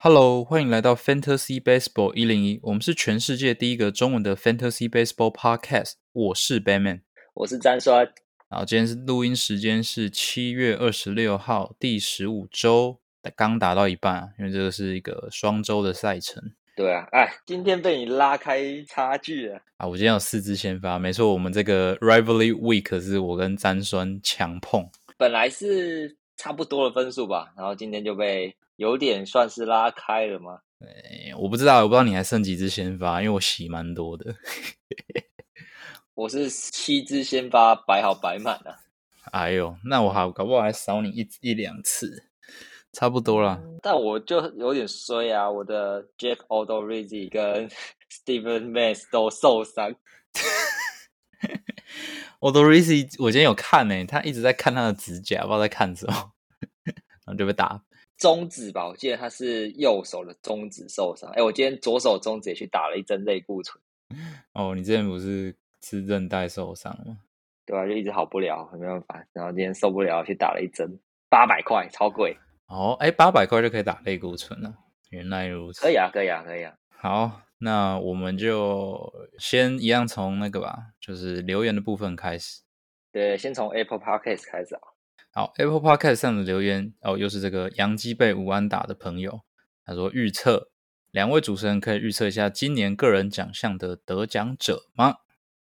Hello，欢迎来到 Fantasy Baseball 一零一，我们是全世界第一个中文的 Fantasy Baseball Podcast。我是 Batman，我是詹刷。然后今天是录音时间是七月二十六号，第十五周刚打到一半啊，因为这个是一个双周的赛程。对啊，哎，今天被你拉开差距了啊！我今天有四支先发，没错，我们这个 Rivalry Week 是我跟詹酸强碰，本来是差不多的分数吧，然后今天就被。有点算是拉开了吗？哎，我不知道，我不知道你还剩几支先发，因为我洗蛮多的。我是七支先发摆好摆满了。哎呦，那我好搞不好还少你一一两次，差不多啦。但我就有点衰啊，我的 Jack Odorizzi 跟 Steven Mass 都受伤。Odorizzi 我今天有看呢，他一直在看他的指甲，不知道在看什么，然后就被打。中指吧，我记得他是右手的中指受伤。哎，我今天左手中指也去打了一针类固醇。哦，你之前不是是韧带受伤吗？对啊，就一直好不了，没办法。然后今天受不了，去打了一针，八百块，超贵。哦，哎，八百块就可以打类固醇了，原来如此。可以啊，可以啊，可以啊。好，那我们就先一样从那个吧，就是留言的部分开始。对，先从 Apple Podcast 开始啊。好，Apple Podcast 上的留言哦，又是这个杨基被吴安打的朋友，他说预测两位主持人可以预测一下今年个人奖项的得奖者吗？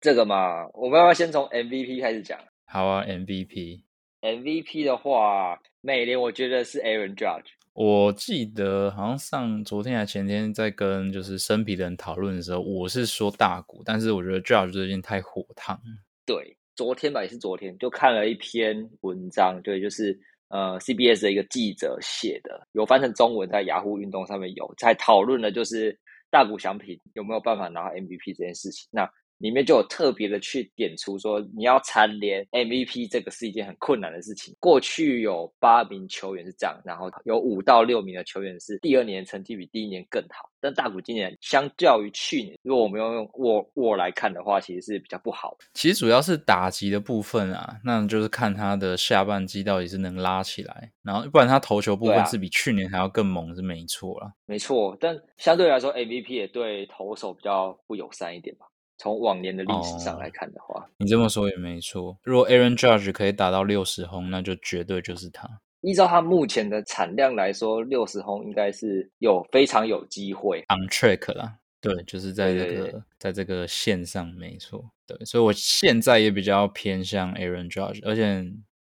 这个嘛，我们要不要先从 MVP 开始讲？好啊，MVP，MVP 的话，每年我觉得是 Aaron Judge。我记得好像上昨天还前天在跟就是生皮的人讨论的时候，我是说大股，但是我觉得 Judge 最近太火烫。对。昨天吧，也是昨天，就看了一篇文章，对，就是呃，CBS 的一个记者写的，有翻成中文，在雅虎运动上面有在讨论的，就是大谷翔平有没有办法拿 MVP 这件事情。那里面就有特别的去点出说，你要蝉联 MVP 这个是一件很困难的事情。过去有八名球员是这样，然后有五到六名的球员是第二年成绩比第一年更好。但大谷今年相较于去年，如果我们要用沃沃来看的话，其实是比较不好。其实主要是打击的部分啊，那就是看他的下半季到底是能拉起来，然后不然他投球部分是比去年还要更猛，是没错了。没错，但相对来说，MVP 也对投手比较不友善一点吧。从往年的历史上来看的话，你这么说也没错。如果 Aaron Judge 可以打到六十轰，那就绝对就是他。依照他目前的产量来说，六十轰应该是有非常有机会 on track 啦。对，就是在这个在这个线上，没错。对，所以我现在也比较偏向 Aaron Judge。而且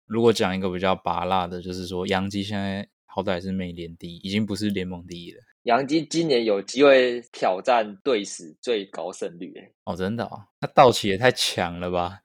如果讲一个比较拔辣的，就是说杨基现在好歹是美联第一，已经不是联盟第一了。杨基今年有机会挑战队史最高胜率，哎，哦，真的哦，那道奇也太强了吧？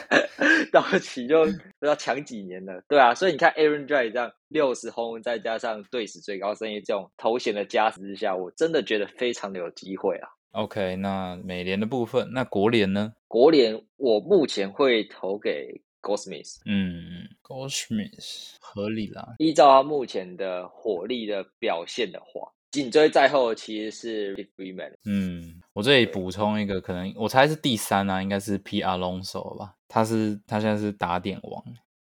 道奇就不知道强几年了，对啊，所以你看 Aaron Judge 这样六十轰，再加上队史最高胜率这种头衔的加持之下，我真的觉得非常的有机会啊。OK，那美联的部分，那国联呢？国联我目前会投给 Goldsmith，嗯，Goldsmith 合理啦，依照他目前的火力的表现的话。紧追在后其实是 Freeman。嗯，我这里补充一个，可能我猜是第三啊，应该是 P. Alonso 吧。他是他现在是打点王，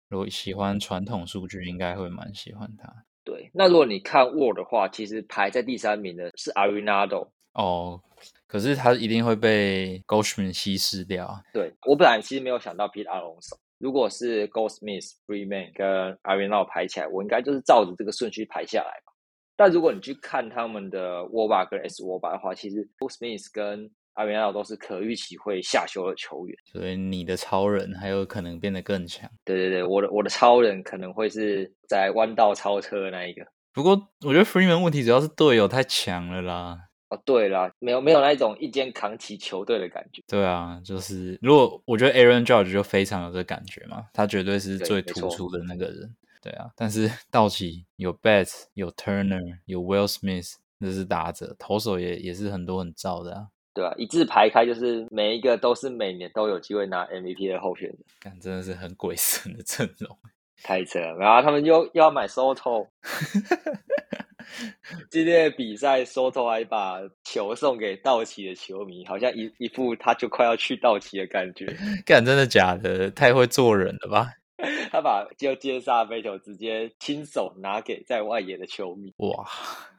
如果喜欢传统数据，应该会蛮喜欢他。对，那如果你看 Word 的话，其实排在第三名的是 Arenado。哦，可是他一定会被 Goldschmidt 稀释掉。对我本来其实没有想到 P. Alonso，如果是 Goldsmith、Freeman 跟 Arenado 排起来，我应该就是照着这个顺序排下来吧。但如果你去看他们的 a r 跟 S a r 的话，其实 Smith 跟阿维奥都是可预期会下修的球员，所以你的超人还有可能变得更强。对对对，我的我的超人可能会是在弯道超车那一个。不过我觉得 Freeman 问题主要是队友太强了啦。哦，对啦，没有没有那一种一肩扛起球队的感觉。对啊，就是如果我觉得 Aaron Judge 就非常有这感觉嘛，他绝对是最突出的那个人。对啊，但是 道奇有 Betts，有 Turner，有 Will Smith，这是打者，投手也也是很多很燥的啊。对啊，一字排开，就是每一个都是每年都有机会拿 MVP 的候选人。看，真的是很鬼神的阵容，太扯了。然后他们又又要买 Soto，今天的比赛 Soto 还把球送给道奇的球迷，好像一一副他就快要去道奇的感觉。干，真的假的？太会做人了吧？他把就接杀飞球直接亲手拿给在外野的球迷。哇，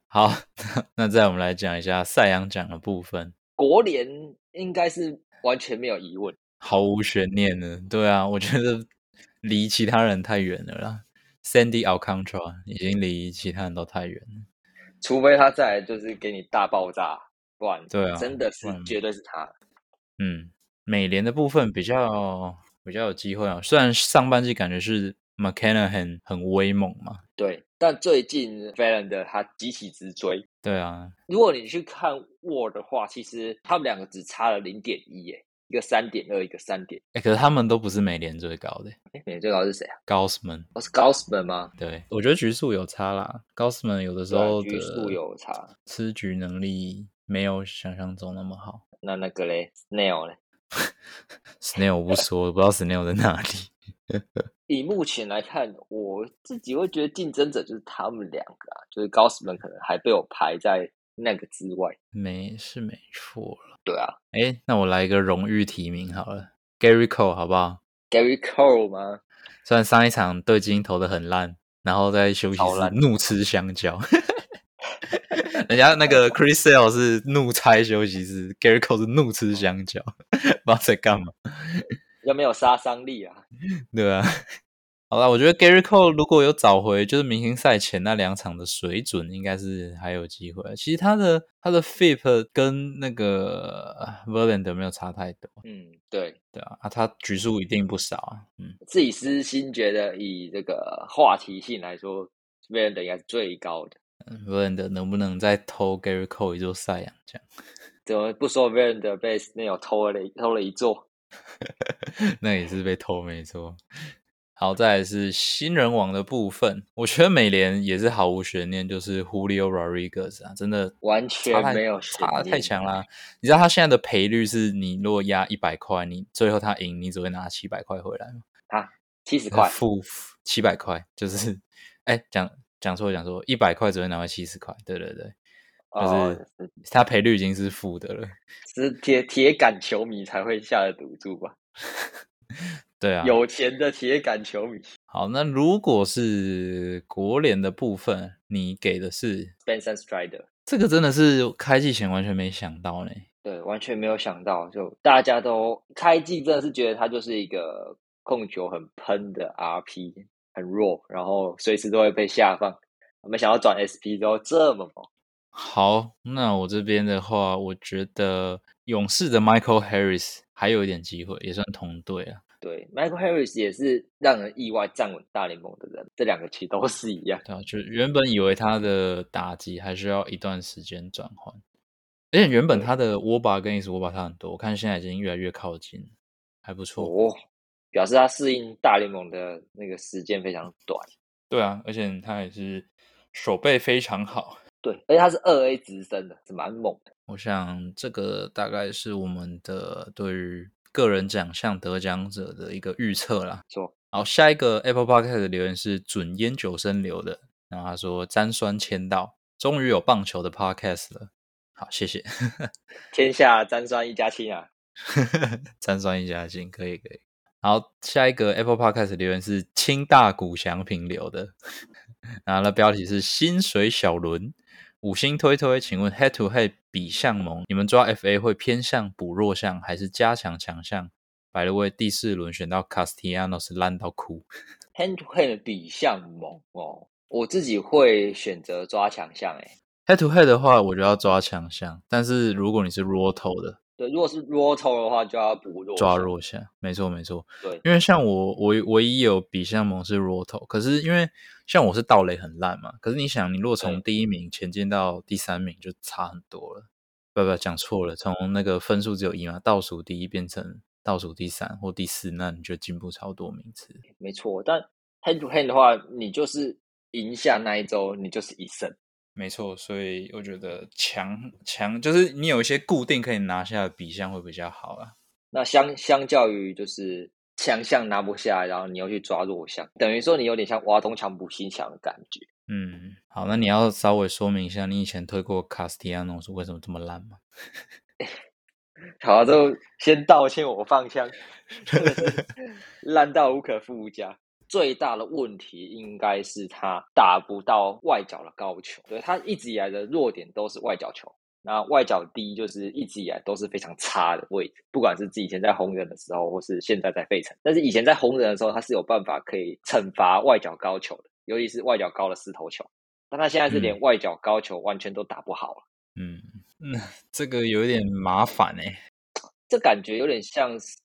好，那再我们来讲一下赛扬奖的部分。国联应该是完全没有疑问，毫无悬念的。对啊，我觉得离其他人太远了啦。Sandy Alcantara 已经离其他人都太远了，除非他再来就是给你大爆炸，不然对啊，真的是绝对是他。嗯，美联的部分比较比较有机会啊。虽然上半季感觉是 McKenna 很很威猛嘛，对，但最近 v a l a n 的他急起直追。对啊，如果你去看 War 的话，其实他们两个只差了零点一，耶。一个三点二，一个三点。哎，可是他们都不是美联最高的。哎，美联最高是谁啊？高斯曼。哦，是 Gausman 吗？对，我觉得局数有差啦。，Gausman 有的时候局数有差，吃局能力没有想象中那么好。那那个嘞，Snail 嘞 Snail 我不说，不知道 Snail 在哪里。以目前来看，我自己会觉得竞争者就是他们两个啊，就是高斯们可能还被我排在那个之外。没是没错了。对啊，哎，那我来一个荣誉提名好了，Gary Cole 好不好？Gary Cole 吗？虽然上一场对金投的很烂，然后在休息室怒吃香蕉，人家那个 Chris Sale 是怒拆休息室，Gary Cole 是怒吃香蕉，不知道在干嘛，有没有杀伤力啊？对啊。好了，我觉得 Gary Cole 如果有找回就是明星赛前那两场的水准，应该是还有机会。其实他的他的 FIP 跟那个 Verlander 没有差太多。嗯，对对啊，啊，他局数一定不少啊。嗯，自己私心觉得以这个话题性来说，Verlander 应该是最高的。Verlander 能不能再偷 Gary Cole 一座赛扬奖？怎么不说 Verlander 被 Snail 偷了偷了一座？那也是被偷没错。好，再来是新人王的部分，我觉得美联也是毫无悬念，就是 Julio Rodriguez 啊，真的完全没有差太强啦。你知道他现在的赔率是，你如果压一百块，你最后他赢，你只会拿七百块回来吗？啊，七十块，负七百块，就是哎，讲讲错讲错，一百块只会拿回七十块，对对对，就是他赔率已经是负的了，是铁铁杆球迷才会下的赌注吧。对啊，有钱的铁杆球迷。好，那如果是国联的部分，你给的是 Spencer Strider，这个真的是开季前完全没想到呢。对，完全没有想到，就大家都开季真的是觉得他就是一个控球很喷的 RP，很弱，然后随时都会被下放。没想到转 SP 之后这么猛。好，那我这边的话，我觉得勇士的 Michael Harris 还有一点机会，也算同队啊。对，Michael Harris 也是让人意外站稳大联盟的人，这两个其实都是一样。对啊，就原本以为他的打击还需要一段时间转换，而且原本他的握把跟意思握把差很多，我看现在已经越来越靠近，还不错哦，表示他适应大联盟的那个时间非常短。对啊，而且他也是手背非常好。对，而且他是二 A 直升的，是蛮猛的。我想这个大概是我们的对于。个人奖项得奖者的一个预测啦。错，好，下一个 Apple Podcast 的留言是准烟酒生留的，然后他说詹酸签到，终于有棒球的 Podcast 了。好，谢谢。天下詹酸一家亲啊，詹酸一家亲，可以可以。好，下一个 Apple Podcast 留言是清大谷祥平留的，然后那标题是薪水小轮。五星推推，请问 Head to Head 比项盟，你们抓 FA 会偏向补弱项还是加强强项？百乐位第四轮选到 Castellanos 烂到哭。Head to Head 比项盟哦，我自己会选择抓强项诶。Head to Head 的话，我就要抓强项，但是如果你是 r o t o 的。对，如果是 roto 的话，就要补弱抓弱项，没错没错。对，因为像我，我唯一有比项盟是 roto，可是因为像我是盗雷很烂嘛，可是你想，你如果从第一名前进到第三名，就差很多了。不不，讲错了，从那个分数只有一嘛，倒数第一变成倒数第三或第四，那你就进步超多名次。没错，但 hand to hand 的话，你就是赢下那一周，你就是一胜。没错，所以我觉得强强就是你有一些固定可以拿下的比项会比较好啊。那相相较于就是强项拿不下，然后你又去抓弱项，等于说你有点像挖东墙补西墙的感觉。嗯，好，那你要稍微说明一下你以前推过卡斯蒂亚诺是为什么这么烂吗？好，就先道歉，我放枪，烂到无可复加。最大的问题应该是他打不到外角的高球。对他一直以来的弱点都是外角球，那外角低就是一直以来都是非常差的位置。不管是自己以前在红人的时候，或是现在在费城，但是以前在红人的时候，他是有办法可以惩罚外角高球的，尤其是外角高的四头球。但他现在是连外角高球完全都打不好了。嗯，那这个有点麻烦哎。这感觉有点像是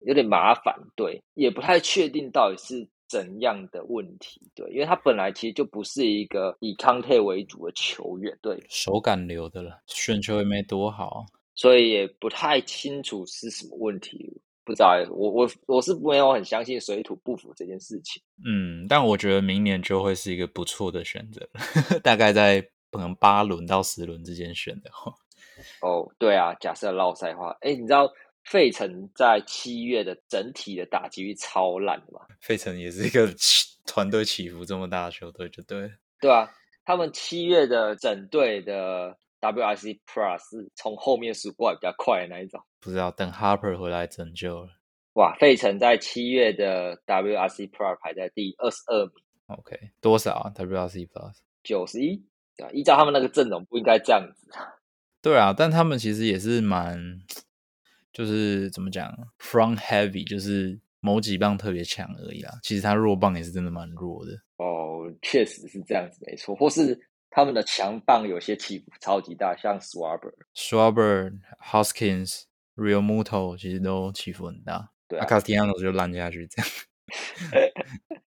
有点麻烦，对，也不太确定到底是怎样的问题，对，因为他本来其实就不是一个以康泰为主的球员，对，手感流的了，选球也没多好，所以也不太清楚是什么问题，不知道，我我我是没有很相信水土不服这件事情，嗯，但我觉得明年就会是一个不错的选择，大概在可能八轮到十轮之间选的话。哦，对啊，假设绕赛话，哎，你知道费城在七月的整体的打击率超烂的吗？费城也是一个团队起伏这么大的球队，就对。对啊，他们七月的整队的 WRC Plus 从后面数过来比较快的那一种。不知道等 Harper 回来拯救了。哇，费城在七月的 WRC Plus 排在第二十二名。OK，多少啊？WRC Plus 九十一。对啊，依照他们那个阵容，不应该这样子。对啊，但他们其实也是蛮，就是怎么讲，front heavy，就是某几棒特别强而已啦。其实他弱棒也是真的蛮弱的。哦，确实是这样子，没错。或是他们的强棒有些起伏超级大，像 Swabber、Swabber、Hoskins、Real Muto，其实都起伏很大。对啊，Castiano 就烂下去这样，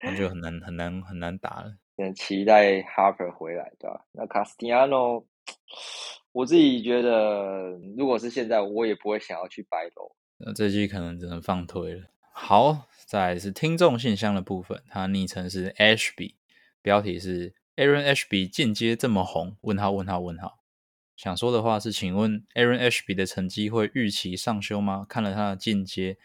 那就很难很难很难打了。很，期待 Harper 回来，对吧？那 Castiano。我自己觉得，如果是现在，我也不会想要去白楼。那这季可能只能放推了。好，再来是听众信箱的部分，他昵称是 Ashby，标题是 Aaron Ashby 进阶这么红？问号问号问号。想说的话是，请问 Aaron Ashby 的成绩会预期上修吗？看了他的进阶，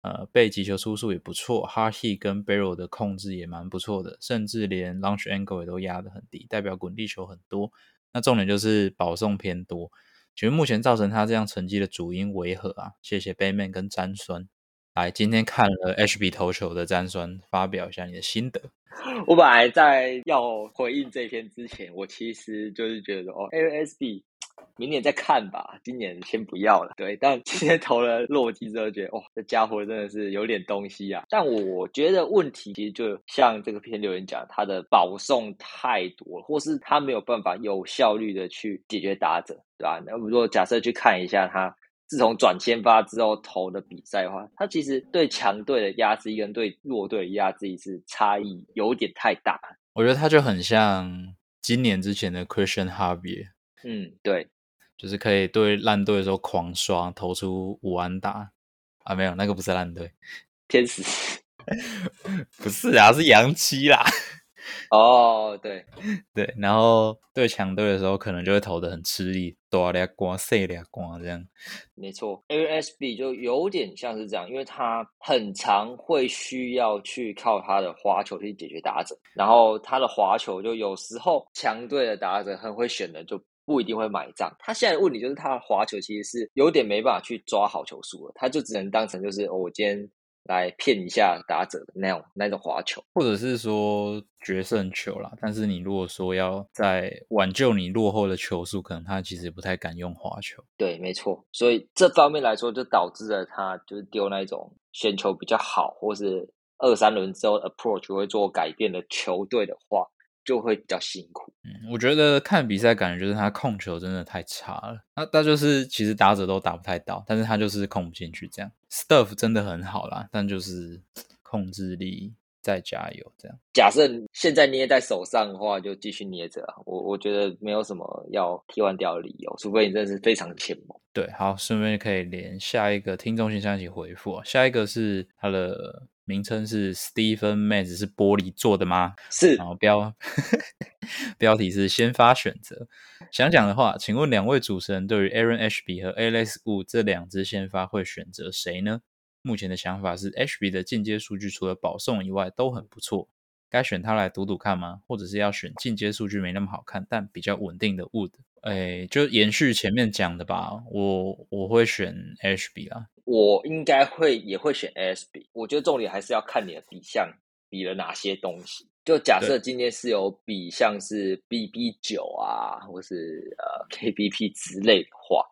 呃，被击球出速也不错，Hardy 跟 Barrel 的控制也蛮不错的，甚至连 Launch Angle 也都压得很低，代表滚地球很多。那重点就是保送偏多，请问目前造成他这样成绩的主因为何啊？谢谢杯面跟詹酸。来，今天看了 HB 投球的詹酸，发表一下你的心得。我本来在要回应这篇之前，我其实就是觉得哦，ASB。明年再看吧，今年先不要了。对，但今天投了洛基之后，觉得哇，这家伙真的是有点东西啊。但我觉得问题其实就像这个篇留言讲，他的保送太多了，或是他没有办法有效率的去解决打者，对吧？那如果假设去看一下他自从转先发之后投的比赛的话，他其实对强队的压制力跟对弱队的压制力是差异有点太大。我觉得他就很像今年之前的 Christian Harvey。嗯，对。就是可以对烂队的时候狂刷，投出五安打啊！没有，那个不是烂队，天使 不是啊，是洋七啦。哦，对对，然后对强队的时候，可能就会投的很吃力，多俩光，少俩光这样。没错，A S B 就有点像是这样，因为他很常会需要去靠他的滑球去解决打者，然后他的滑球就有时候强队的打者很会选的就。不一定会买账。他现在的问题就是，他的滑球其实是有点没办法去抓好球速了，他就只能当成就是我今天来骗一下打者的那种那种滑球，或者是说决胜球啦。但是你如果说要在挽救你落后的球速，可能他其实不太敢用滑球。对，没错。所以这方面来说，就导致了他就是丢那种选球比较好，或是二三轮之后 approach 会做改变的球队的话。就会比较辛苦。嗯，我觉得看比赛感觉就是他控球真的太差了。那他就是其实打者都打不太到，但是他就是控不进去这样。Stuff 真的很好啦，但就是控制力再加油这样。假设现在捏在手上的话，就继续捏着。我我觉得没有什么要替换掉的理由，除非你真的是非常欠猛。对，好，顺便可以连下一个听众信箱一起回复。下一个是他的。名称是 Stephen Mays 是玻璃做的吗？是。然后标 标题是先发选择。想讲的话，请问两位主持人对于 Aaron HB 和 Alex Wu 这两支先发会选择谁呢？目前的想法是 HB 的进阶数据除了保送以外都很不错，该选他来赌赌看吗？或者是要选进阶数据没那么好看但比较稳定的 Wood？哎，就延续前面讲的吧，我我会选 HB 啦。我应该会也会选 ASB，我觉得重点还是要看你的比项比了哪些东西。就假设今天是有比像是 BB 九啊，或是呃 KBP 之类的话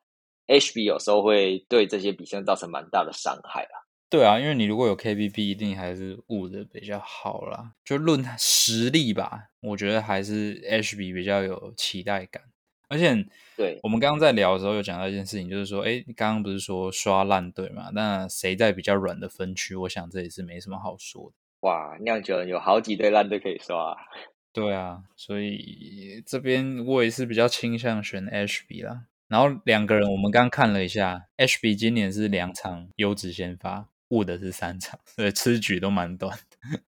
，HB 有时候会对这些比项造成蛮大的伤害啊。对啊，因为你如果有 KBP，一定还是雾的比较好啦。就论实力吧，我觉得还是 HB 比较有期待感。而且，对我们刚刚在聊的时候有讲到一件事情，就是说，哎，刚刚不是说刷烂队嘛？那谁在比较软的分区？我想这也是没什么好说的。哇，酿酒人有好几队烂队可以刷。对啊，所以这边我也是比较倾向选 HB 啦。然后两个人，我们刚看了一下，HB 今年是两场优质先发，误的是三场，所以，吃局都蛮短的。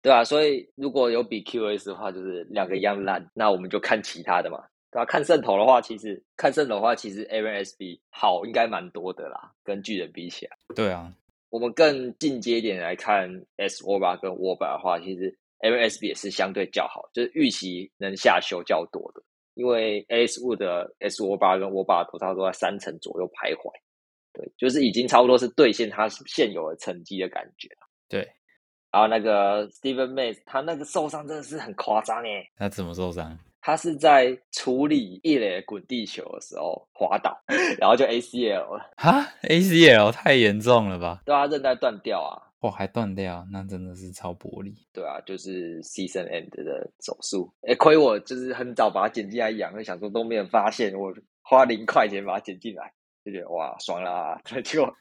对啊，所以如果有比 QS 的话，就是两个一样烂，那我们就看其他的嘛。对啊，看胜投的话，其实看胜投的话，其实 Aaron SB 好应该蛮多的啦，跟巨人比起来。对啊。我们更进阶一点来看 S 沃巴跟 w o b a 的话，其实 M S B 也是相对较好，就是预期能下修较多的。因为 S Wood 的 S 沃巴跟沃巴头差都在三成左右徘徊，对，就是已经差不多是兑现他现有的成绩的感觉对，然后那个 Steven Mays 他那个受伤真的是很夸张诶。他怎么受伤？他是在处理一垒滚地球的时候滑倒，然后就 ACL 了。哈，ACL 太严重了吧？对啊，韧带断掉啊！哇，还断掉，那真的是超玻璃。对啊，就是 season end 的手术。哎，亏我就是很早把它捡进来养，就想说都没有发现，我花零块钱把它捡进来，就觉得哇爽啦！结果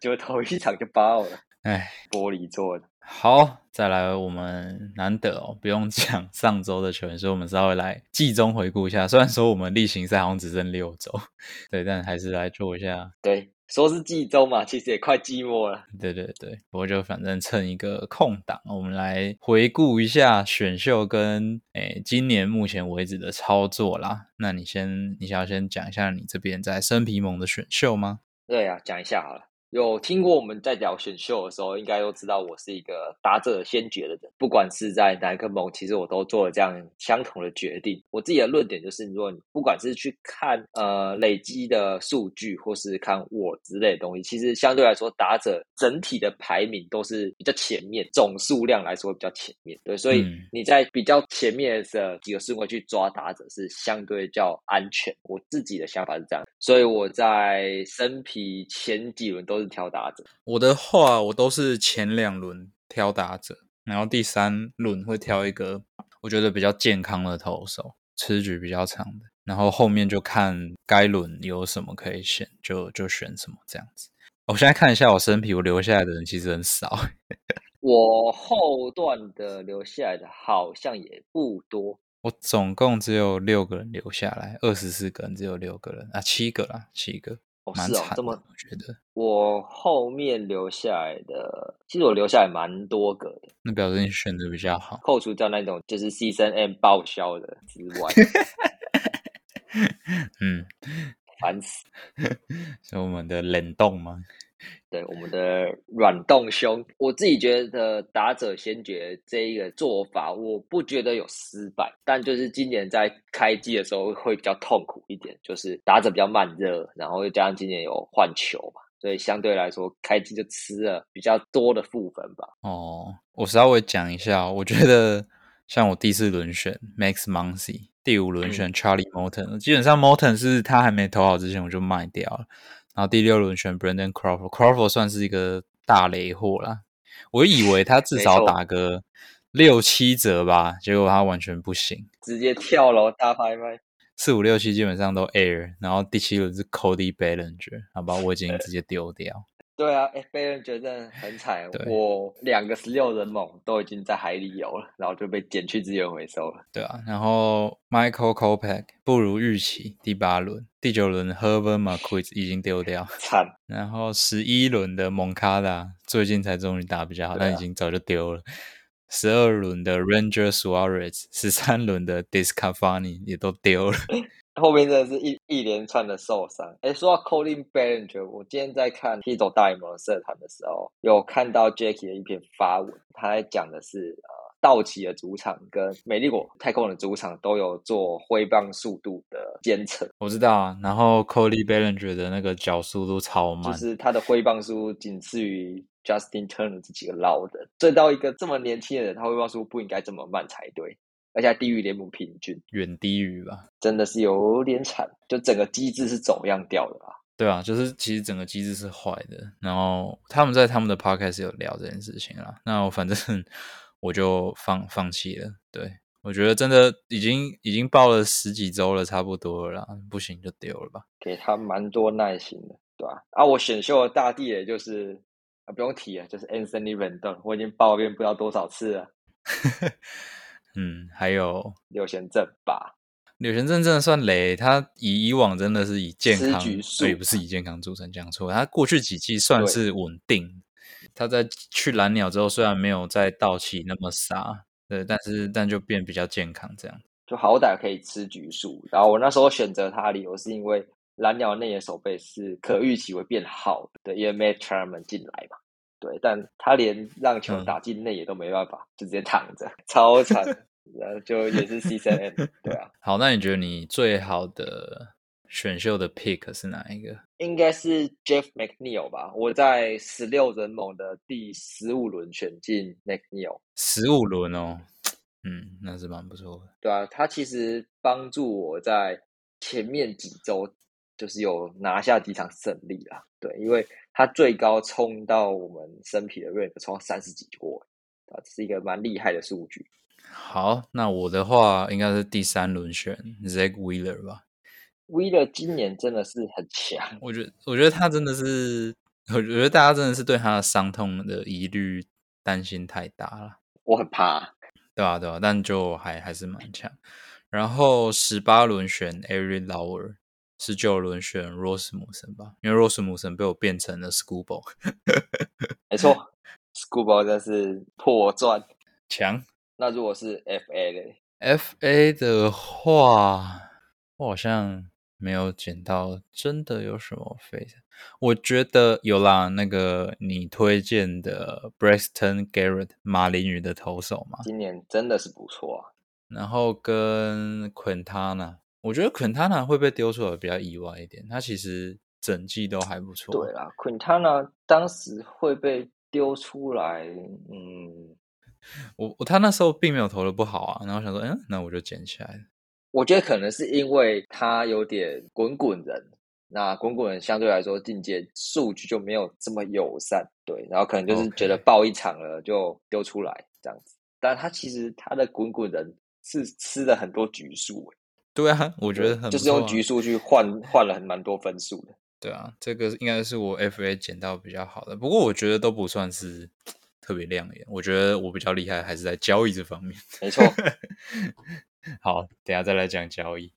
结果头一场就爆了，哎，玻璃做的。好，再来，我们难得哦，不用讲 上周的球员，所以我们稍微来季中回顾一下。虽然说我们例行赛好像只剩六周，对，但还是来做一下。对，说是季中嘛，其实也快季末了。对对对，不过就反正趁一个空档，我们来回顾一下选秀跟诶今年目前为止的操作啦。那你先，你想要先讲一下你这边在生皮蒙的选秀吗？对啊，讲一下好了。有听过我们在聊选秀的时候，应该都知道我是一个打者先决的人。不管是在哪个盟，其实我都做了这样相同的决定。我自己的论点就是，如果你不管是去看呃累积的数据，或是看我之类的东西，其实相对来说，打者整体的排名都是比较前面，总数量来说比较前面。对，所以你在比较前面的几个顺位去抓打者是相对较安全。我自己的想法是这样，所以我在生皮前几轮都。是挑打者，我的话，我都是前两轮挑打者，然后第三轮会挑一个我觉得比较健康的投手，吃局比较长的，然后后面就看该轮有什么可以选，就就选什么这样子。我现在看一下我身皮，我留下来的人其实很少。我后段的留下来的好像也不多，我总共只有六个人留下来，二十四个人只有六个人啊，七个啦，七个。是哦，这么我觉得我后面留下来的，其实我留下来蛮多个的。那表示你选的比较好，扣除掉那种就是 C 三 M 报销的之外，嗯，烦死，是我们的冷冻吗？对我们的软洞兄，我自己觉得打者先决这一个做法，我不觉得有失败，但就是今年在开机的时候会比较痛苦一点，就是打者比较慢热，然后又加上今年有换球嘛，所以相对来说开机就吃了比较多的负分吧。哦，我稍微讲一下，我觉得像我第四轮选 Max Muncy，第五轮选 Charlie Morton，基本上 Morton 是他还没投好之前我就卖掉了。然后第六轮选 Brandon Crawford，Crawford 算是一个大雷货啦。我以为他至少打个六七折吧，结果他完全不行，直接跳楼大拍卖。四五六七基本上都 Air，然后第七轮是 Cody Bellinger，好吧，我已经直接丢掉。对啊，哎，被人觉得很惨。我两个十六人猛都已经在海里游了，然后就被减去资源回收了。对啊，然后 Michael Kopech 不如预期，第八轮、第九轮 Herbert Marquez 已经丢掉，惨。然后十一轮的 Moncada 最近才终于打比较好，但已经早就丢了。十二轮的 Ranger Suarez，十三轮的 Discafani 也都丢了。后面真的是一一连串的受伤。哎，说到 Colin Bellinger，我今天在看 P 走大联盟社团的时候，有看到 Jackie 的一篇发文，他在讲的是呃，道奇的主场跟美丽国太空人主场都有做挥棒速度的监测。我知道啊，然后 Colin Bellinger 的那个脚速度超慢，就是他的挥棒速度仅次于 Justin Turner 这几个老人，追到一个这么年轻的人，他会告诉不应该这么慢才对，而且还低于联盟平均，远低于吧？真的是有点惨，就整个机制是走样掉的啦。对啊，就是其实整个机制是坏的。然后他们在他们的 podcast 有聊这件事情啦。那我反正我就放放弃了。对我觉得真的已经已经报了十几周了，差不多了啦，不行就丢了吧。给他蛮多耐心的，对吧、啊？我选秀的大地也就是啊，不用提了，就是 Anthony Rendon，我已经抱怨不知道多少次了。嗯，还有柳贤正吧，柳贤镇真的算雷，他以以往真的是以健康，吃局数对，不是以健康著称，讲错。他过去几季算是稳定，他在去蓝鸟之后，虽然没有在道奇那么杀，对，但是但就变比较健康这样。就好歹可以吃橘树。然后我那时候选择他的理由是因为蓝鸟内野手背是可预期会变好的，因为 Matt Chapman 进来嘛，对，但他连让球嗯打进内野都没办法，就直接躺着，超惨。然后就也是 C 三 M，对啊，好，那你觉得你最好的选秀的 pick 是哪一个？应该是 Jeff McNeil 吧？我在十六人盟的第十五轮选进 McNeil，十五轮哦，嗯，那是蛮不错的。对啊，他其实帮助我在前面几周就是有拿下几场胜利啦。对，因为他最高冲到我们生皮的 rank 冲到三十几过，啊，这是一个蛮厉害的数据。好，那我的话应该是第三轮选 Zach Wheeler 吧。Wheeler 今年真的是很强，我觉得，我觉得他真的是，我觉得大家真的是对他的伤痛的疑虑担心太大了，我很怕。对啊，对啊，但就还还是蛮强。然后十八轮选 Ari Lauer，十九轮选 Rose 姆森吧，因为 Rose 姆森被我变成了 Schoolboy，没错，Schoolboy 真是破钻。强。那如果是 FA 嘞，FA 的话，我好像没有捡到真的有什么飞的。我觉得有啦，那个你推荐的 Braxton Garrett 马林鱼的投手嘛，今年真的是不错啊。然后跟 Quintana，我觉得 Quintana 会被丢出来比较意外一点，他其实整季都还不错。对啦，Quintana 当时会被丢出来，嗯，我我他那时候并没有投的不好啊，然后想说，嗯，那我就捡起来了。我觉得可能是因为他有点滚滚人，那滚滚人相对来说境界数据就没有这么友善，对，然后可能就是觉得爆一场了就丢出来这样子，但他其实他的滚滚人是吃了很多局数，对啊，我觉得很不就是用局数去换换了很蛮多分数的。对啊，这个应该是我 FA 捡到比较好的，不过我觉得都不算是特别亮眼。我觉得我比较厉害还是在交易这方面。没错，好，等下再来讲交易。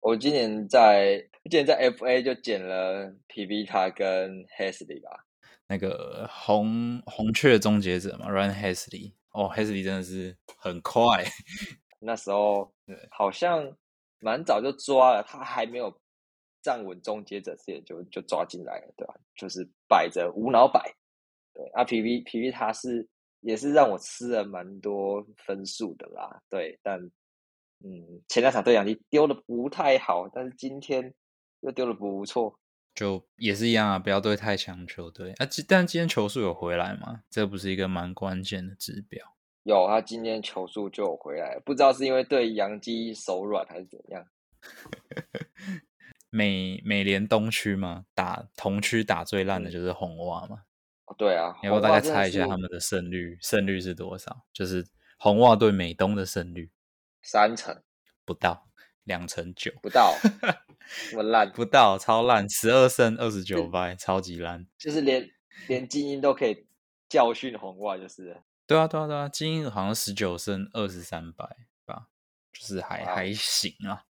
我今年在今年在 FA 就捡了 PV 卡跟 Hasley 吧，那个红红雀终结者嘛，Ryan Hasley，哦，Hasley 真的是很快，那时候 对好像蛮早就抓了，他还没有站稳终结者线就就抓进来了，对吧？就是摆着无脑摆，对啊，PV PV 他是也是让我吃了蛮多分数的啦，对，但嗯，前两场对讲机丢的不太好，但是今天又丢的不错，就也是一样啊，不要对太强球队啊。但今天球速有回来嘛？这不是一个蛮关键的指标。有他今天球速就有回来，不知道是因为对洋基手软还是怎样。美美联东区嘛，打同区打最烂的嗯就是红袜嘛。哦对啊，你要不要大红袜真的概猜一下他们的胜率？胜率是多少？就是红袜对美东的胜率三成不到两成九，不到，这么烂，不到超烂，十二胜二十九败，超级烂。就是连连精英都可以教训红袜，就是了对啊，对啊，对啊，精英好像十九胜二十三败吧，就是还还行啊，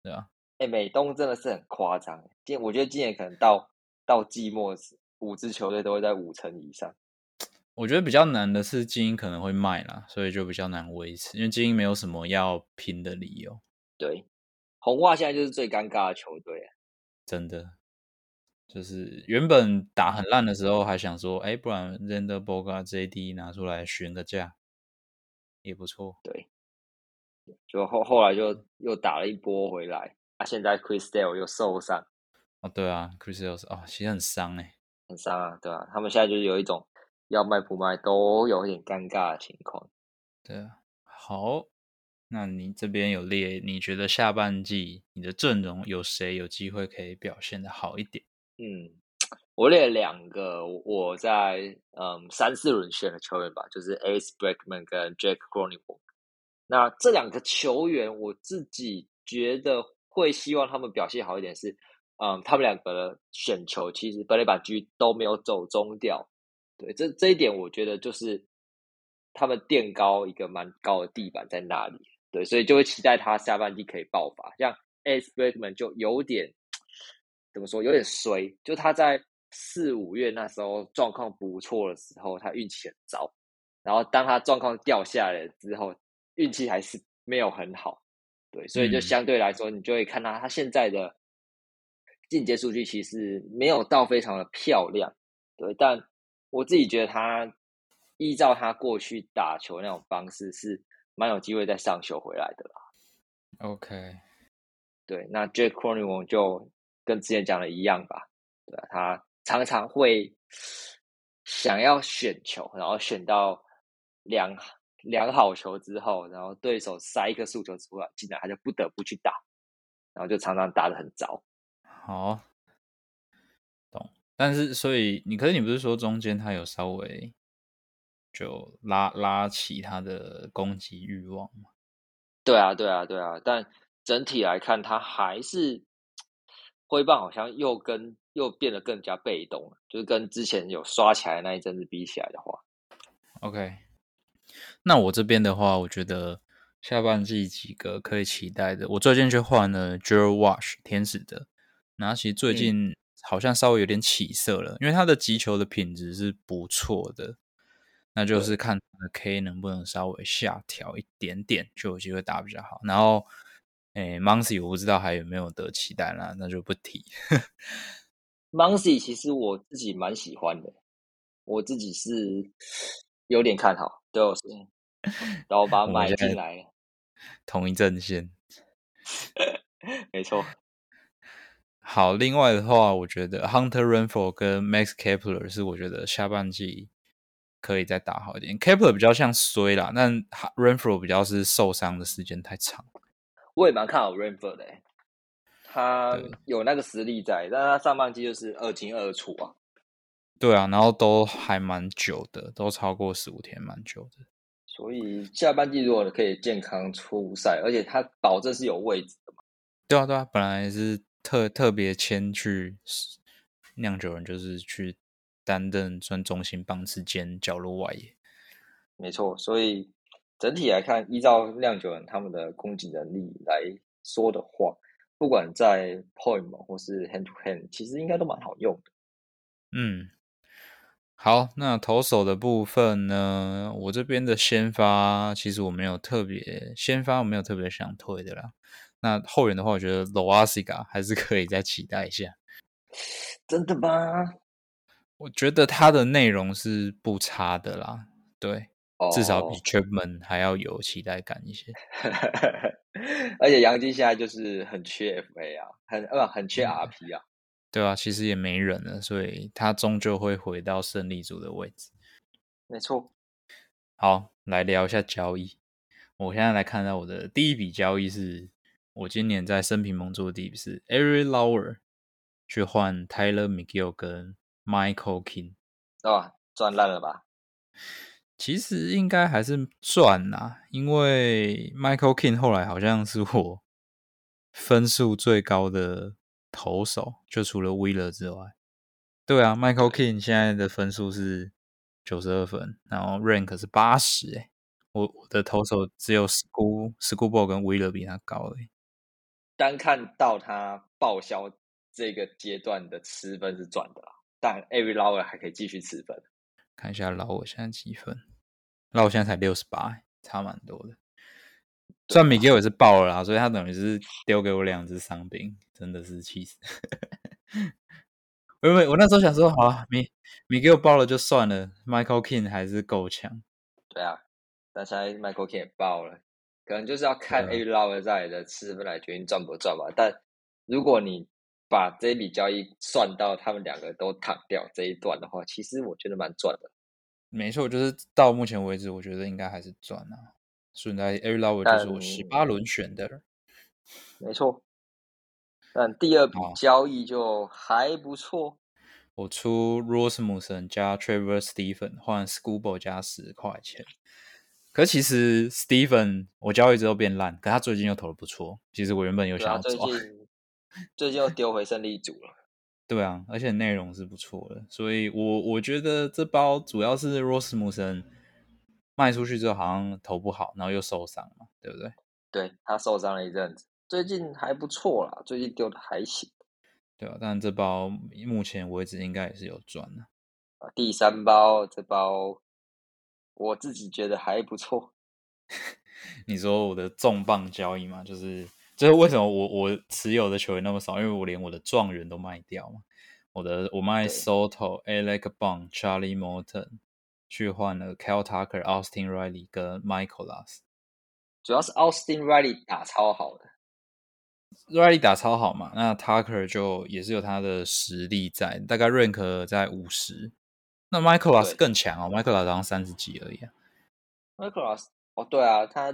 对啊。哎、美东真的是很夸张。今我觉得今年可能到到季末，五支球队都会在五成以上。我觉得比较难的是精英可能会卖啦，所以就比较难维持，因为精英没有什么要拼的理由，对，红袜现在就是最尴尬的球队啊。真的。就是原本打很烂的时候，还想说，哎，不然 Zender，Boga，JD 拿出来询个价，也不错。对，就后后来就又打了一波回来，啊，现在 Chris Dale 又受伤，哦，对啊，Chris Sales 哦，其实很伤哎。很伤啊，对啊、他们现在就是有一种要卖不卖都有点尴尬的情况。对啊，好，那你这边有列，你觉得下半季你的阵容有谁有机会可以表现的好一点？嗯，我列两个我在嗯三四轮选的球员吧，就是 Ace Breakman 跟 Jack Cronenworth。那这两个球员，我自己觉得会希望他们表现好一点，是嗯，他们两个的选球其实本垒板狙都没有走中调。对，这这一点我觉得就是他们垫高一个蛮高的地板在那里，对，所以就会期待他下半季可以爆发。像 S. Breakman 就有点怎么说，有点衰，就他在四五月那时候状况不错的时候，他运气很糟，然后当他状况掉下来之后，运气还是没有很好，对，所以就相对来说，你就会看到他现在的进阶数据其实没有到非常的漂亮，对，但。我自己觉得他依照他过去打球那种方式是蛮有机会再上球回来的啦。OK，对，那 Jake Cronenworth 就跟之前讲的一样吧，对吧？他常常会想要选球，然后选到两两好球之后，然后对手塞一个速球出来进来，他就不得不去打，然后就常常打的很糟。好。懂但是，所以你可是你不是说中间他有稍微就拉拉起他的攻击欲望吗？对啊，对啊，对啊。但整体来看，他还是挥棒好像又跟又变得更加被动了，就是跟之前有刷起来那一阵子比起来的话。OK，那我这边的话，我觉得下半季几个可以期待的，我最近去换了 j e r Wash 天使的，然后其实最近。好像稍微有点起色了，因为它的击球的品质是不错的，那就是看 K 能不能稍微下调一点点，就有机会打比较好。然后，诶 m o n c y 我不知道还有没有得期待啦，那就不提。m o n c y 其实我自己蛮喜欢的，我自己是有点看好，对我是，然后把它买进来了，同一阵线，没错。好，另外的话，我觉得 Hunter Renfro 跟 Max Kepler 是我觉得下半季可以再打好一点。Kepler 比较像衰啦，但 Renfro 比较是受伤的时间太长。我也蛮看好 Rainford 的，他有那个实力在，但他上半季就是二进二出啊。对啊，然后都还蛮久的，都超过十五天，蛮久的。所以下半季如果可以健康出赛，而且他保证是有位置的嘛。对啊，对啊，本来是。特特别签去酿酒人，就是去担任算中心棒次兼角落外野，没错。所以整体来看，依照酿酒人他们的供给能力来说的话，不管在 point 或是 hand to hand，其实应该都蛮好用的。嗯，好，那投手的部分呢？我这边的先发，其实我没有特别先发，我没有特别想推的啦。那后援的话，我觉得 Loasiga 还是可以再期待一下。真的吗？我觉得他的内容是不差的啦，对，至少比 Chapman 还要有期待感一些。而且杨基现在就是很缺 FA 啊，很呃很缺 RP 啊。对啊，其实也没人了，所以他终究会回到胜利组的位置。没错。好，来聊一下交易。我现在来看到我的第一笔交易是。我今年在生平盟做的第一笔是 Ari Lower 去换 Tyler McGill 跟 Michael King，哦，赚烂了吧？其实应该还是赚啦，因为 Michael King 后来好像是我分数最高的投手，就除了 Wheeler 之外。对啊，Michael King 现在的分数是九十二分，然后 Rank 是八十，哎，我我的投手只有 School School Ball 跟 Wheeler 比他高哎。单看到他报销这个阶段的吃分是赚的啦，但 Every Lower 还可以继续吃分。看一下老我现在几分？老我现在才六十八，差蛮多的。虽然米给我也是爆了啦，所以他等于是丢给我两只伤兵，真的是气死。我我我那时候想说，好米米给我爆了就算了，Michael King 还是够强。对啊，但现在 Michael King 也爆了。可能就是要看 A 捞的在的吃分来决定赚不赚吧。但如果你把这笔交易算到他们两个都躺掉这一段的话，其实我觉得蛮赚的。没错，就是到目前为止，我觉得应该还是赚啊。顺带 a r i Lover 就是我十八轮选的，没错。但第二笔交易就还不错，我出 Rosemusen 加 Trevor Stephen 换 Schoolboy 加十块钱。可其实 Stephen 我交易之后变烂，可他最近又投的不错。其实我原本有想要最近最近又丢回胜利组了。对啊，而且内容是不错的，所以我我觉得这包主要是 Rosemusen 卖出去之后好像投不好，然后又受伤嘛，对不对？对他受伤了一阵子。最近还不错啦，最近丢的还行。对啊，但这包目前为止应该也是有赚的。啊，第三包这包我自己觉得还不错。你说我的重磅交易嘛，就是就是为什么我我持有的球员那么少？因为我连我的状元都卖掉嘛。我的我卖 Soto、Alec Bond、Charlie Morton 去换了 Cal Tucker、Austin Riley 跟 Michaelas。主要是 Austin Riley 打超好的。Riley 打超好嘛？那 Tucker 就也是有他的实力在，大概 rank 在五十。那 Michaelas 更强哦，Michaelas 好像三十几而已啊。Michaelas 哦，对啊，他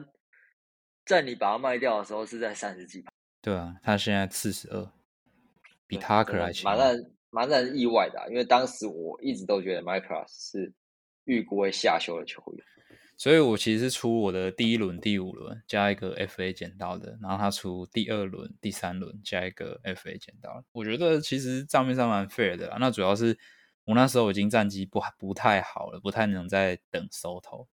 在你把它卖掉的时候是在三十几。对啊，他现在四十二，比 Tucker 还强。蛮让蛮让人意外的，因为当时我一直都觉得 Michaelas 是预估会下修的球员。所以我其实是出我的第一轮、第五轮加一个 FA 捡到的，然后他出第二轮、第三轮加一个 FA 捡到。我觉得其实账面上蛮 fair 的啦。那主要是我那时候已经战绩不不太好了，不太能再等收头。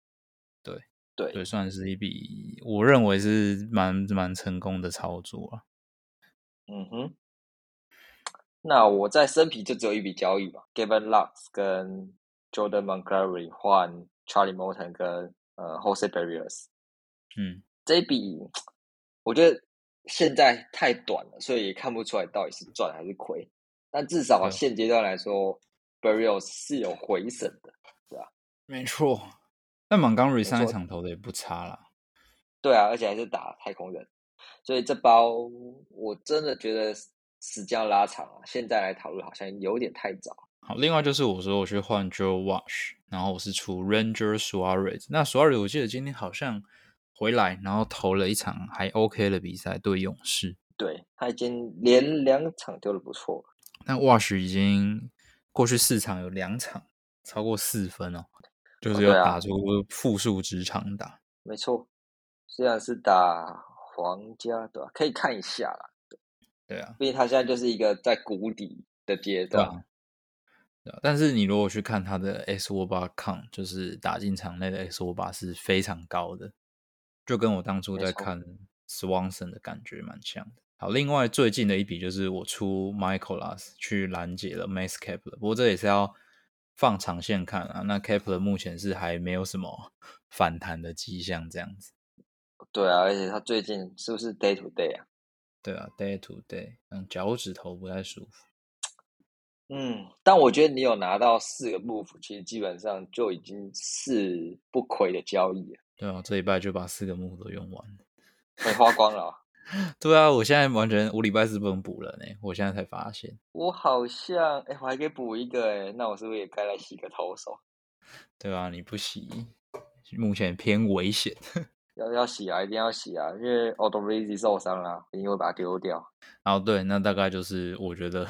对对，对，算是一笔我认为是蛮蛮成功的操作啊。嗯哼，那我在生皮就只有一笔交易吧，Gavin Lux 跟 Jordan Montgomery 换。Charlie Morton 跟呃 Jose Barrios，嗯，这一笔我觉得现在太短了，所以也看不出来到底是赚还是亏。但至少现阶段来说，Barrios 是有回升的，对吧？没错。那 Montgomery 上一场投的也不差啦。对啊，而且还是打太空人，所以这包我真的觉得时间拉长啊，现在来讨论好像有点太早。好，另外就是我说我去换 Joe Wash，然后我是出 Ranger Suarez。那 Suarez 我记得今天好像回来，然后投了一场还 OK 的比赛对勇士。对他已经连两场丢的不错。那 Wash 已经过去四场有两场超过四分哦，就是要打出负数值场打。没错，虽然是打皇家对吧？可以看一下啦。对啊，毕竟他现在就是一个在谷底的阶段。但是你如果去看他的 S 沃巴抗，就是打进场内的 S 沃巴是非常高的，就跟我当初在看 Swanson 的感觉蛮像的。好，另外最近的一笔就是我出 Michaelas 去拦截了 Max Kepler，不过这也是要放长线看啊。那 Kepler 目前是还没有什么 反弹的迹象，这样子。对啊，而且他最近是不是 Day to Day 啊？对啊，Day to Day，嗯，脚趾头不太舒服。嗯，但我觉得你有拿到四个 move，其实基本上就已经是不亏的交易了。对啊，这一拜就把四个 move 都用完了，被花光了。对啊，我现在完全，我礼拜四不能补了呢。我现在才发现，我好像，哎，我还可以补一个，哎，那我是不是也该来洗个头手？对啊，你不洗，目前偏危险。要要洗啊，一定要洗啊，因为 o d o r i z i 受伤了，一定会把它丢掉。哦，对，那大概就是我觉得。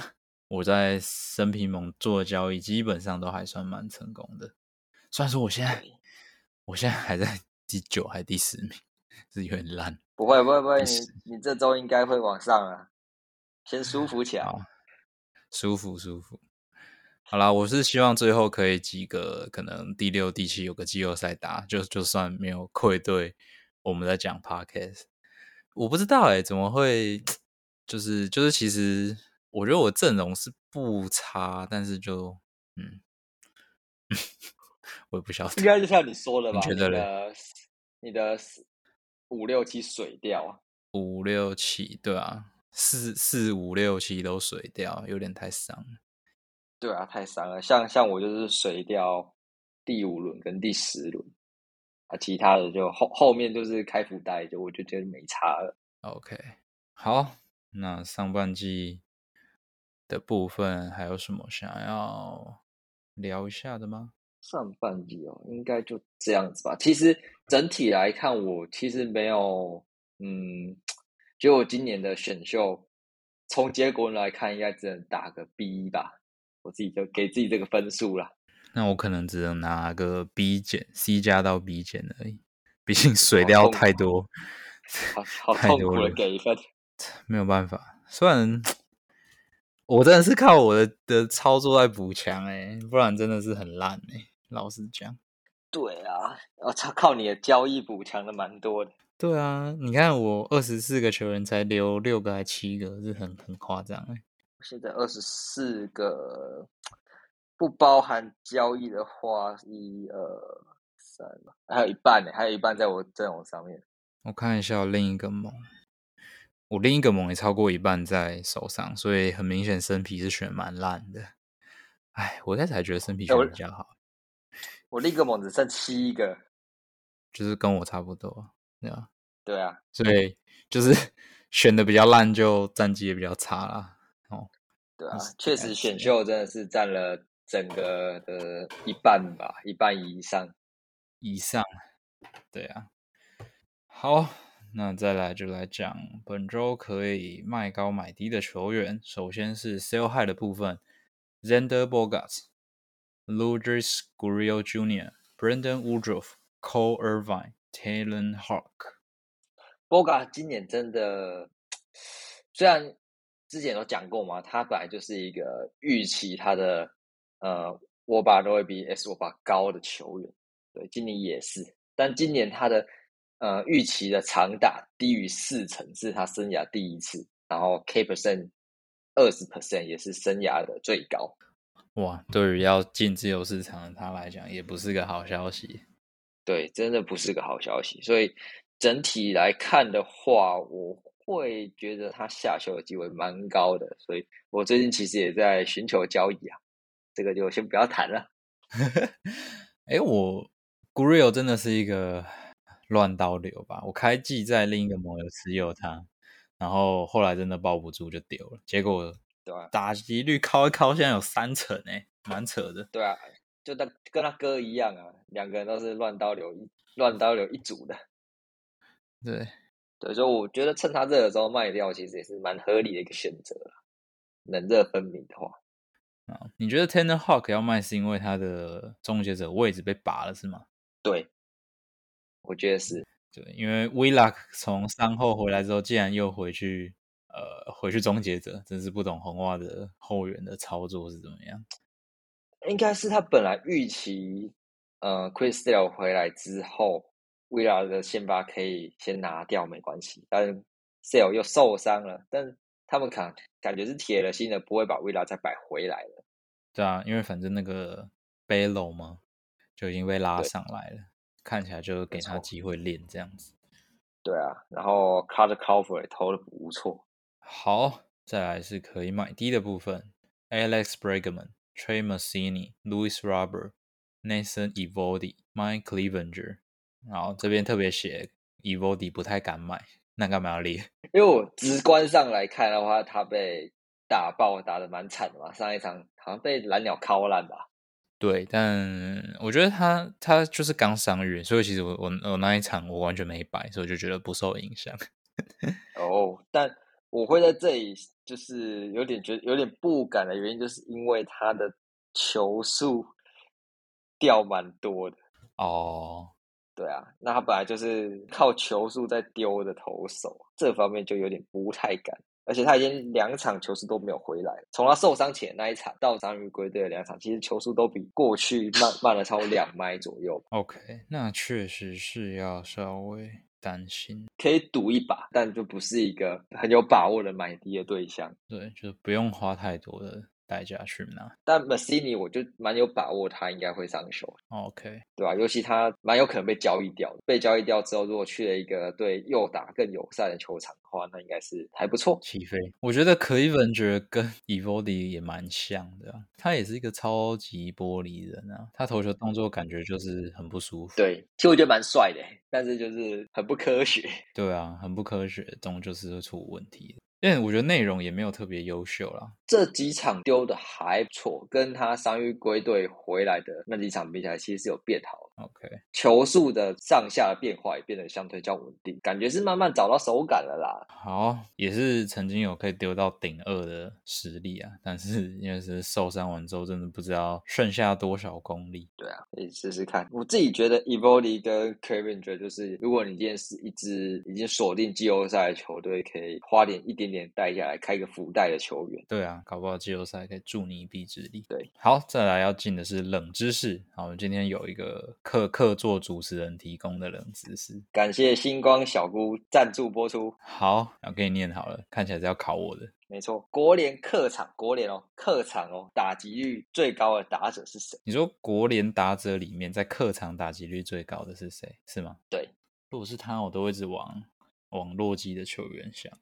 我在生平盟做的交易基本上都还算蛮成功的，虽然说我现在我现在还在第九还第十名，是有点烂。不会不会不会，你你这周应该会往上啊，先舒服起来。舒服舒服。好啦，我是希望最后可以几个可能第六第七有个季后赛打，就就算没有愧对我们在讲 podcast。我不知道哎，怎么会就是就是其实。我觉得我阵容是不差，但是就嗯，我也不晓得，应该就像你说的吧？你觉得嘞？你的五六七水掉，五六七对啊，四四五六七都水掉，有点太伤了。对啊，太伤了。像像我就是水掉第五轮跟第十轮啊，其他的就后后面就是开福袋，就我就觉得没差了。OK，好，那上半季。的部分还有什么想要聊一下的吗？上半季哦，应该就这样子吧。其实整体来看，我其实没有，嗯，就我今年的选秀，从结果来看，应该只能打个 B 吧。我自己就给自己这个分数了。那我可能只能拿个 B 减，C 加到 B 减而已。毕竟水料太多，好好痛苦的给分，没有办法。虽然我真的是靠我的的操作在补强哎，不然真的是很烂哎。老实讲，对啊，我操，靠你的交易补强的蛮多的。对啊，你看我二十四个球员才留六个还七个，是很很夸张哎。现在二十四个。不包含交易的话，一二三，还有一半呢，还有一半在我阵容上面。我看一下另一个盟，我另一个盟也超过一半在手上，所以很明显生皮是选蛮烂的。哎，我在才觉得生皮选比较好。我另一个盟只剩七个，就是跟我差不多，对吧？对啊，所以就是 选的比较烂，就战绩也比较差啦。哦，对啊，确实选秀真的是占了。整个的一半吧，一半以上，以上，对啊。好，那再来就来讲本周可以卖高买低的球员。首先是 sell high 的部分：Zander Bogarts、Ludwig Guerrero Jr.、Brandon Woodruff、Cole Irvine、Taylor Hawk。Boga 今年真的，虽然之前有讲过嘛，他本来就是一个预期他的。呃，握把都会比 S 握把高的球员，对，今年也是。但今年他的呃预期的长打低于四成，是他生涯第一次。然后 K percent 二十 percent 也是生涯的最高。哇，对于要进自由市场的他来讲，也不是个好消息。对，真的不是个好消息。所以整体来看的话，我会觉得他下球的机会蛮高的。所以我最近其实也在寻求交易啊。这个就先不要谈了。哎，我 Grill 真的是一个乱刀流吧？我开季在另一个盟友持有他，然后后来真的抱不住就丢了。结果对啊，打击率靠一靠，现在有三成哎，蛮扯的。对啊，就他跟他哥一样啊，两个人都是乱刀流一，乱刀流一组的。对，对，所以我觉得趁他热的时候卖掉，其实也是蛮合理的一个选择了。冷热分明的话。啊，你觉得 Tanner Hawk 要卖是因为他的终结者位置被拔了是吗？对，我觉得是。对，因为 w i l l a k 从伤后回来之后，竟然又回去，呃，回去终结者，真是不懂红袜的后援的操作是怎么样。应该是他本来预期，呃，Chris Sale 回来之后 w i l l a 的先发可以先拿掉没关系，但是 Sale 又受伤了，但他们感感觉是铁了心的，不会把维拉再摆回来了。对啊，因为反正那个 Bello 嘛，就已经被拉上来了，看起来就给他机会练这样子。对啊，然后 Cut Cover 也投的不错。好，再来是可以买低的部分：Alex Bregman、Trey Mancini、Louis Robert、Nathan Evody、Mike Clevenger。然后这边特别写 Evody 不太敢买。那干嘛要练？因为我直观上来看的话，他被打爆，打的蛮惨的嘛。上一场好像被蓝鸟敲烂吧。对，但我觉得他他就是刚伤愈，所以其实我我我那一场我完全没摆，所以我就觉得不受影响。哦，但我会在这里就是有点觉得有点不敢的原因，就是因为他的球速掉蛮多的。哦。对啊，那他本来就是靠球速在丢的投手，这方面就有点不太敢。而且他已经两场球速都没有回来，从他受伤前那一场到伤愈归队的两场，其实球速都比过去慢慢了超过两 迈左右。OK，那确实是要稍微担心，可以赌一把，但就不是一个很有把握的买低的对象。对，就不用花太多的。代价去拿，但 Massini 我就蛮有把握，他应该会上手。OK，对吧？尤其他蛮有可能被交易掉，被交易掉之后，如果去了一个对右打更友善的球场的话，那应该是还不错。起飞，我觉得 Cleveland 跟 Evody 也蛮像的，他也是一个超级玻璃人啊，他投球动作感觉就是很不舒服。对，其实我觉得蛮帅的，但是就是很不科学。对啊，很不科学，这种就是会出问题因为我觉得内容也没有特别优秀啦。这几场丢的还不错，跟他伤愈归队回来的那几场比起来，其实是有变好。OK，球速的上下的变化也变得相对较稳定，感觉是慢慢找到手感了啦。好，也是曾经有可以丢到顶二的实力啊，但是因为是受伤完之后，真的不知道剩下多少功力。对啊，可以试试看。我自己觉得 e v o l i 跟 Kevin 觉得就是，如果你今天是一支已经锁定季后赛的球队，可以花点一点点代价来开个福袋的球员。对啊，搞不好季后赛可以助你一臂之力。对，好，再来要进的是冷知识。好，我们今天有一个。客客座主持人提供的冷知识，感谢星光小姑赞助播出。好，我给你念好了，看起来是要考我的。没错，国联客场，国联哦，客场哦，打击率最高的打者是谁？你说国联打者里面，在客场打击率最高的是谁？是吗？对，如果是他，我都会一直往往洛基的球员想。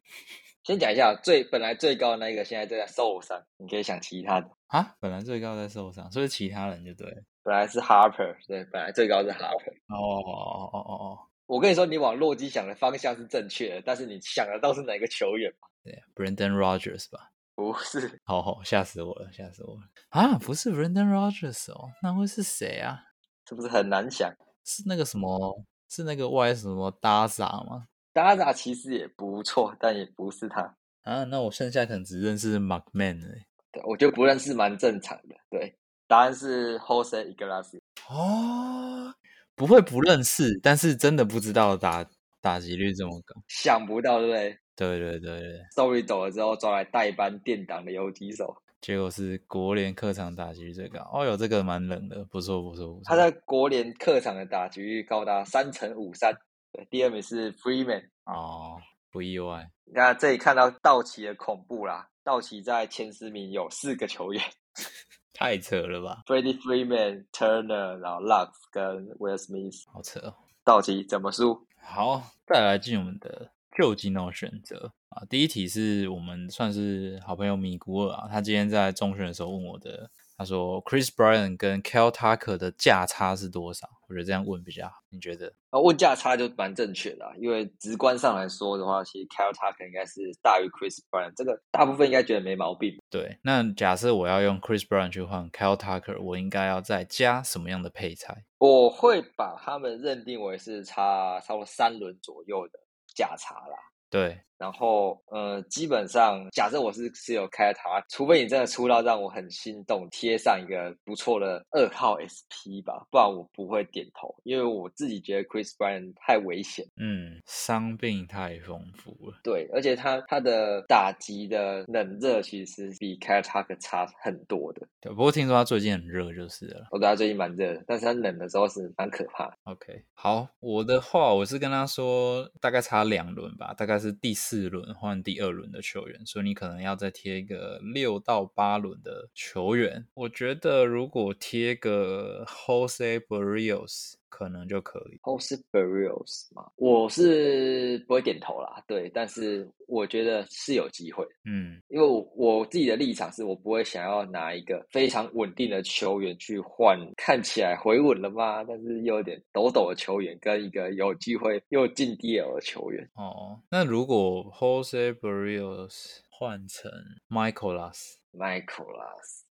先讲一下最本来最高的那一个，现在正在受伤，你可以想其他的啊。本来最高在受伤，所以其他人就对。本来是 Harper，对，本来最高是 Harper。哦哦哦哦哦！我跟你说，你往洛基想的方向是正确的，但是你想的到是哪个球员吗？对，Brandon Rogers 吧？不是。好好，吓死我了，吓死我了！啊，不是 Brandon Rogers 哦，那会是谁啊？是不是很难想？是那个什么？是那个 Y 什么 Daza 吗？Daza 其实也不错，但也不是他。啊，那我剩下可能只认识 McMahon 哎。对，我觉得不认识蛮正常的。对。答案是 Jose Iglesias 哦，不会不认识，但是真的不知道打打击率这么高，想不到对不对？对对对对，Sorry 走了之后抓来代班垫档的游击手，结果是国联客场打击率最高。哦哟，这个蛮冷的，不错不错不错。他在国联客场的打击率高达三成五三，对，第二名是 Freeman。哦，不意外。那这里看到道奇的恐怖啦，道奇在前十名有四个球员。太扯了吧！Freddie Freeman、Turner，然后 Lux 跟 Will Smith，好扯哦。道奇怎么输？好，再来进我们的旧金脑选择啊。第一题是我们算是好朋友米古尔啊，他今天在中选的时候问我的。他说：“Chris Bryant 跟 Kel Tucker 的价差是多少？”我觉得这样问比较好。你觉得？啊，问价差就蛮正确的，因为直观上来说的话，其实 Kel Tucker 应该是大于 Chris Bryant，这个大部分应该觉得没毛病。对，那假设我要用 Chris Bryant 去换 Kel Tucker，我应该要再加什么样的配菜？我会把他们认定为是差差不多三轮左右的价差啦。对，然后呃，基本上假设我是持有开塔，除非你真的出到让我很心动，贴上一个不错的二号 SP 吧，不然我不会点头，因为我自己觉得 Chris Bryant 太危险，嗯，伤病太丰富了。对，而且他他的打击的冷热其实比开塔克差很多的。对，不过听说他最近很热就是了。我觉得他最近蛮热的，但是他冷的时候是蛮可怕。OK，好，我的话我是跟他说大概差两轮吧，大概。是第四四轮换第二轮的球员，所以你可能要再贴一个六到八轮的球员。我觉得如果贴个 Jose Barrios。可能就可以。Jose Barrios 吗？我是不会点头啦，对，但是我觉得是有机会。嗯，因为我我自己的立场是我不会想要拿一个非常稳定的球员去换看起来回稳了吗？但是又有点抖抖的球员，跟一个有机会又进 DL 的球员。哦，那如果 Jose Barrios 换成 Michaelas，Michaelas，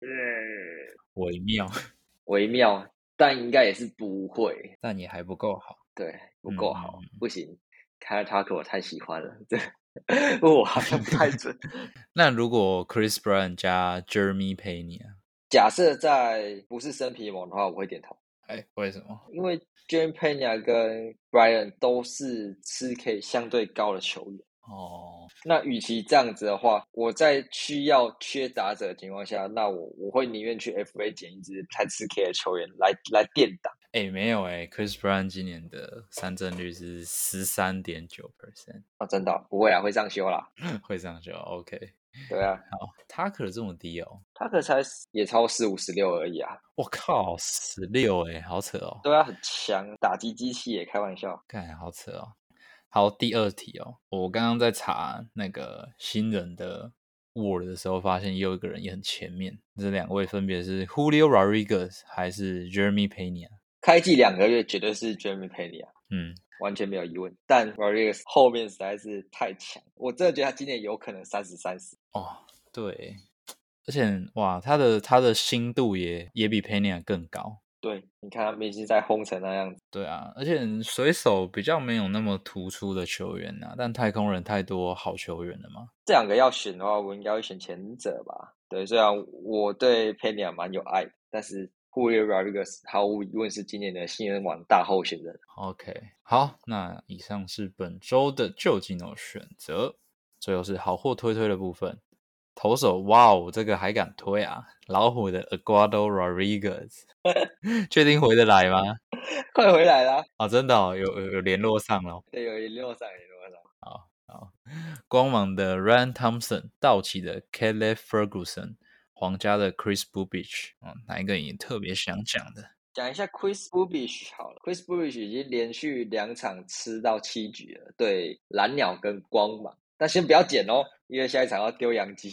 嗯，微妙，微妙。但应该也是不会，但也还不够好，对，不够好，不行。凯尔塔克我太喜欢了，对，我好像不太准。那如果 Chris Brown 加 Jeremy Payne 啊？假设在不是生皮蒙的话，我会点头。哎，为什么？因为 Jeremy Payne 跟 Brian 都是吃 K 相对高的球员。哦，那与其这样子的话，我在需要缺打者的情况下，那我我会宁愿去 FA 捡一支太吃 K 的球员来来垫打。哎，没有哎，Chris Brown 今年的三振率是十三点九 percent 啊，真的不会啊，会上修啦，会上修，OK。对啊，好，他可这么低哦，他可才也超四五十六而已啊，我靠，十六哎，好扯哦。对啊，很强，打击机器也开玩笑，看好扯哦。好，第二题哦，我刚刚在查那个新人的 Word 的时候，发现又一个人也很前面。这两位分别是 Julio Rodriguez 还是 Jeremy Pena？开季两个月绝对是 Jeremy Pena。嗯，完全没有疑问。但 Rodriguez 后面实在是太强，我真的觉得他今年有可能三十三十。哦，对，而且哇，他的他的心度也也比 Pena 更高。对，你看他们已经在轰成那样子。对啊，而且水手比较没有那么突出的球员呐，但太空人太多好球员了嘛。这两个要选的话，我应该会选前者吧。对，虽然我对 Pena 蛮有爱，但是。Julio Rodriguez 毫无疑问是今年的新人王大候选人。OK，好，那以上是本周的旧技能选择，最后是好货推推的部分。投手，哇哦，这个还敢推啊！老虎的 Aguado Rodriguez，确定回得来吗？快回来啦！啊，真的哦，有有有联络上了。对，有联络上，联络上。好好，光芒的 Ryan Thompson，道奇的 Kelly Ferguson。皇家的 Chris Bubich，哦，哪一个你特别想讲的？讲一下 Chris Bubich 好了，Chris Bubich 已经连续两场吃到七局了，对蓝鸟跟光芒，但先不要剪哦，因为下一场要丢洋基，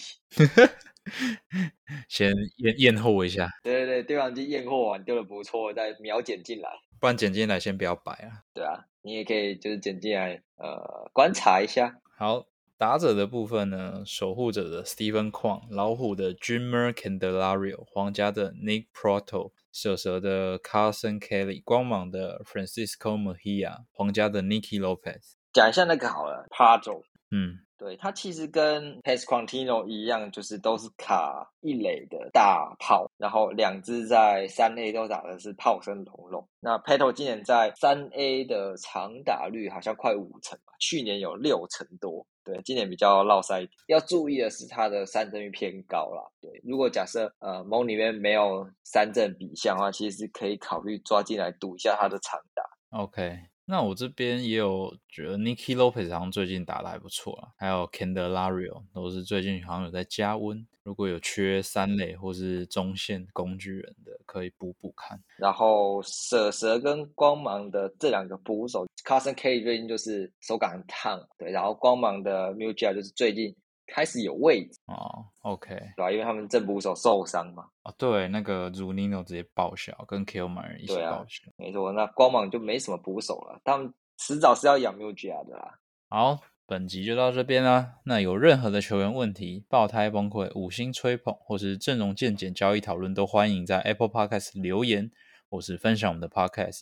先验验货一下。对对对，丢洋基验货完丢的不错，再秒剪进来，不然剪进来先不要摆啊。对啊，你也可以就是剪进来，呃，观察一下。好。打者的部分呢，守护者的 Stephen Kwan，老虎的 Dreamer Candelario，皇家的 Nick Proto，蛇蛇的 Carson Kelly，光芒的 Francisco Mejia，皇家的 Nicky Lopez。讲一下那个好了 p a d o 嗯。对它其实跟 Pasquantino 一样，就是都是卡一垒的大炮，然后两支在三 A 都打的是炮声隆隆。那 Pato 今年在三 A 的长打率好像快五成吧，去年有六成多。对，今年比较落塞一点。要注意的是他的三振率偏高啦。对，如果假设呃蒙里面没有三振比项的话，其实是可以考虑抓进来赌一下他的长打。OK。那我这边也有觉得 Nicky Lopez 好像最近打的还不错啊，还有 Candelario 都是最近好像有在加温。如果有缺三垒或是中线工具人的，可以补补看。然后蛇蛇跟光芒的这两个捕手，Carson K 最近就是手感很烫，对。然后光芒的 m u j i a 就是最近。开始有位置哦，OK，对吧？因为他们正捕手受伤嘛。哦，对，那个 Runino 直接报销，跟 Killman 一起报销。没错，那光芒就没什么捕手了，他们迟早是要养 Mugia 的啦。好，本集就到这边啦。那有任何的球员问题、爆胎崩溃、五星吹捧，或是阵容见解、交易讨论，都欢迎在 Apple Podcast 留言，或是分享我们的 Podcast，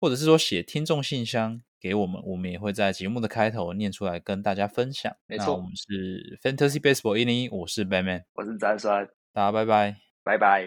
或者是说写听众信箱。给我们，我们也会在节目的开头念出来跟大家分享。没错，我们是 Fantasy Baseball 一零一，我是 Batman，我是詹帅，大家拜拜，拜拜。